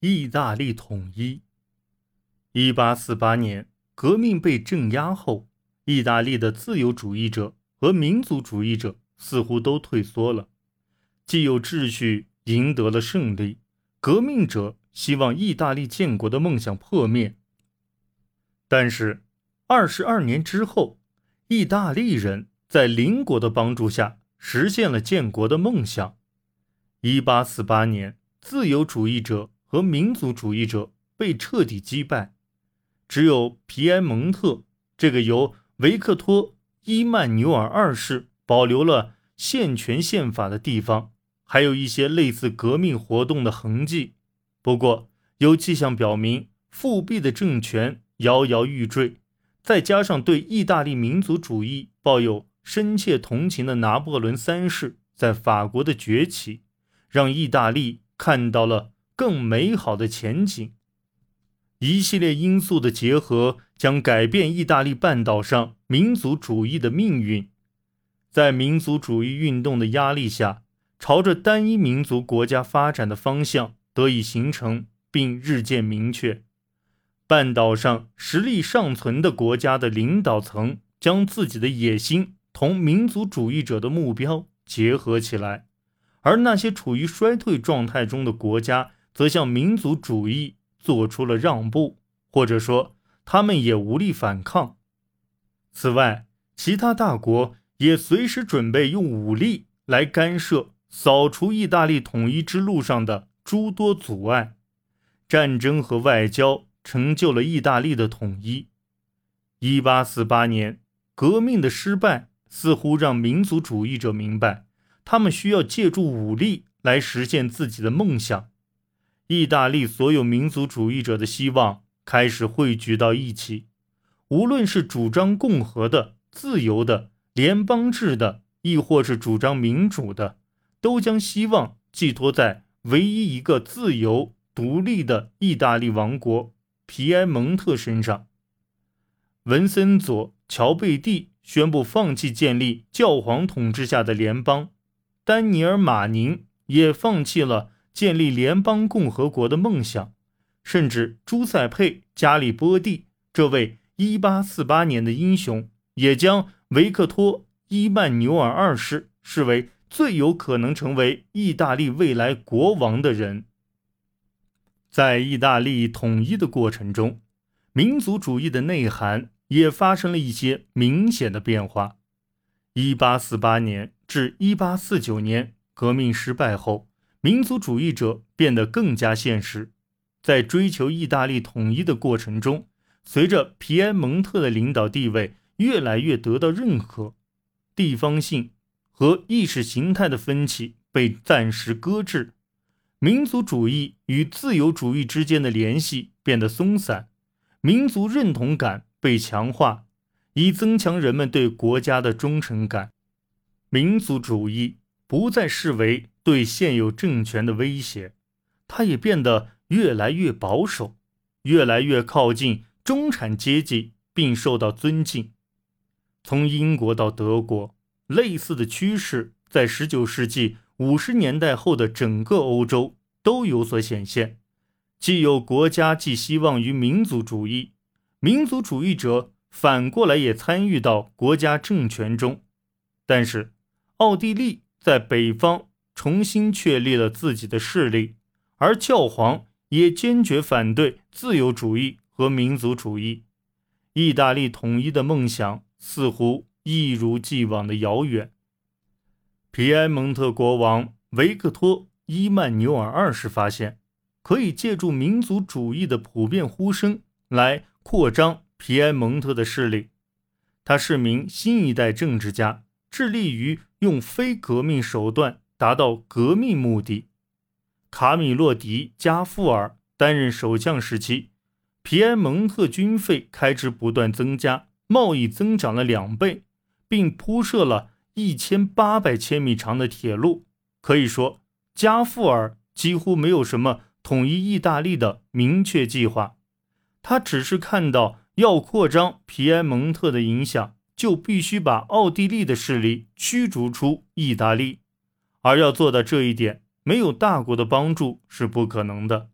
意大利统一。一八四八年，革命被镇压后，意大利的自由主义者和民族主义者似乎都退缩了，既有秩序赢得了胜利，革命者希望意大利建国的梦想破灭。但是，二十二年之后，意大利人在邻国的帮助下实现了建国的梦想。一八四八年，自由主义者和民族主义者被彻底击败，只有皮埃蒙特这个由维克托·伊曼纽尔二世保留了宪权宪法的地方，还有一些类似革命活动的痕迹。不过，有迹象表明，复辟的政权。摇摇欲坠，再加上对意大利民族主义抱有深切同情的拿破仑三世在法国的崛起，让意大利看到了更美好的前景。一系列因素的结合将改变意大利半岛上民族主义的命运。在民族主义运动的压力下，朝着单一民族国家发展的方向得以形成，并日渐明确。半岛上实力尚存的国家的领导层将自己的野心同民族主义者的目标结合起来，而那些处于衰退状态中的国家则向民族主义做出了让步，或者说他们也无力反抗。此外，其他大国也随时准备用武力来干涉、扫除意大利统一之路上的诸多阻碍，战争和外交。成就了意大利的统一。一八四八年，革命的失败似乎让民族主义者明白，他们需要借助武力来实现自己的梦想。意大利所有民族主义者的希望开始汇聚到一起，无论是主张共和的、自由的、联邦制的，亦或是主张民主的，都将希望寄托在唯一一个自由独立的意大利王国。皮埃蒙特身上，文森佐·乔贝蒂宣布放弃建立教皇统治下的联邦，丹尼尔·马宁也放弃了建立联邦共和国的梦想，甚至朱塞佩·加里波蒂这位1848年的英雄，也将维克托·伊曼纽尔二世视为最有可能成为意大利未来国王的人。在意大利统一的过程中，民族主义的内涵也发生了一些明显的变化。1848年至1849年革命失败后，民族主义者变得更加现实。在追求意大利统一的过程中，随着皮埃蒙特的领导地位越来越得到认可，地方性和意识形态的分歧被暂时搁置。民族主义与自由主义之间的联系变得松散，民族认同感被强化，以增强人们对国家的忠诚感。民族主义不再视为对现有政权的威胁，它也变得越来越保守，越来越靠近中产阶级，并受到尊敬。从英国到德国，类似的趋势在19世纪。五十年代后的整个欧洲都有所显现，既有国家寄希望于民族主义，民族主义者反过来也参与到国家政权中。但是，奥地利在北方重新确立了自己的势力，而教皇也坚决反对自由主义和民族主义。意大利统一的梦想似乎一如既往的遥远。皮埃蒙特国王维克托·伊曼纽尔二世发现，可以借助民族主义的普遍呼声来扩张皮埃蒙特的势力。他是名新一代政治家，致力于用非革命手段达到革命目的。卡米洛·迪加富尔担任首相时期，皮埃蒙特军费开支不断增加，贸易增长了两倍，并铺设了。一千八百千米长的铁路，可以说加富尔几乎没有什么统一意大利的明确计划。他只是看到要扩张皮埃蒙特的影响，就必须把奥地利的势力驱逐出意大利，而要做到这一点，没有大国的帮助是不可能的。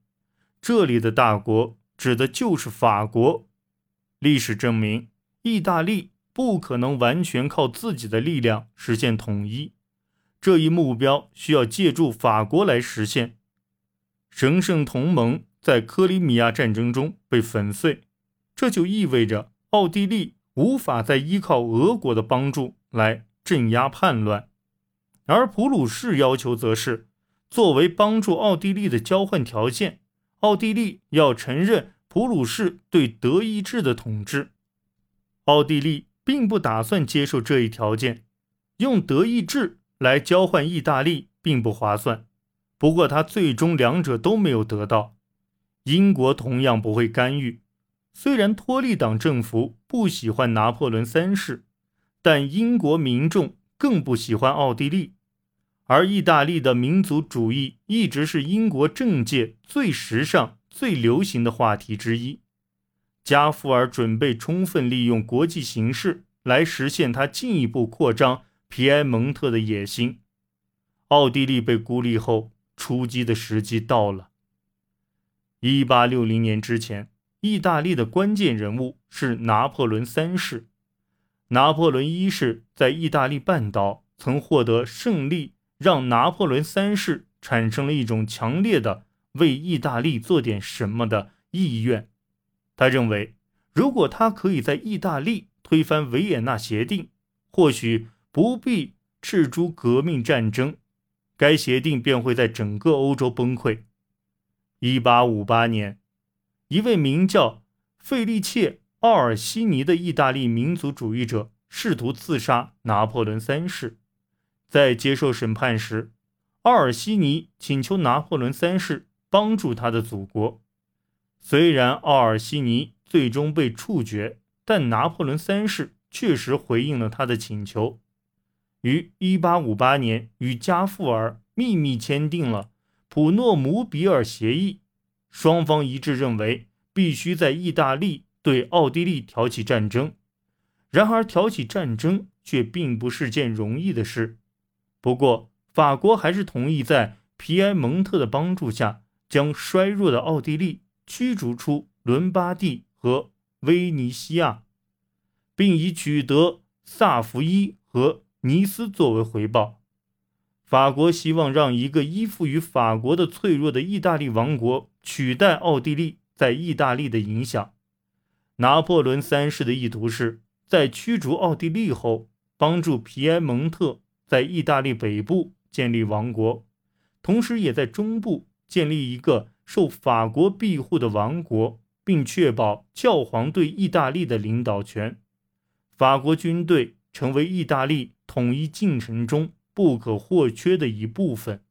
这里的大国指的就是法国。历史证明，意大利不可能完全靠自己的力量实现统一，这一目标需要借助法国来实现。神圣同盟在克里米亚战争中被粉碎，这就意味着奥地利无法再依靠俄国的帮助来镇压叛乱，而普鲁士要求则是作为帮助奥地利的交换条件。奥地利要承认普鲁士对德意志的统治，奥地利并不打算接受这一条件，用德意志来交换意大利并不划算。不过，他最终两者都没有得到。英国同样不会干预。虽然托利党政府不喜欢拿破仑三世，但英国民众更不喜欢奥地利。而意大利的民族主义一直是英国政界最时尚、最流行的话题之一。加夫尔准备充分利用国际形势来实现他进一步扩张皮埃蒙特的野心。奥地利被孤立后，出击的时机到了。一八六零年之前，意大利的关键人物是拿破仑三世。拿破仑一世在意大利半岛曾获得胜利。让拿破仑三世产生了一种强烈的为意大利做点什么的意愿。他认为，如果他可以在意大利推翻维也纳协定，或许不必赤诸革命战争，该协定便会在整个欧洲崩溃。一八五八年，一位名叫费利切·奥尔西尼的意大利民族主义者试图刺杀拿破仑三世。在接受审判时，奥尔西尼请求拿破仑三世帮助他的祖国。虽然奥尔西尼最终被处决，但拿破仑三世确实回应了他的请求，于1858年与加富尔秘密签订了普诺姆比尔协议。双方一致认为，必须在意大利对奥地利挑起战争。然而，挑起战争却并不是件容易的事。不过，法国还是同意在皮埃蒙特的帮助下，将衰弱的奥地利驱逐出伦巴第和威尼西亚，并以取得萨伏伊和尼斯作为回报。法国希望让一个依附于法国的脆弱的意大利王国取代奥地利在意大利的影响。拿破仑三世的意图是在驱逐奥地利后，帮助皮埃蒙特。在意大利北部建立王国，同时也在中部建立一个受法国庇护的王国，并确保教皇对意大利的领导权。法国军队成为意大利统一进程中不可或缺的一部分。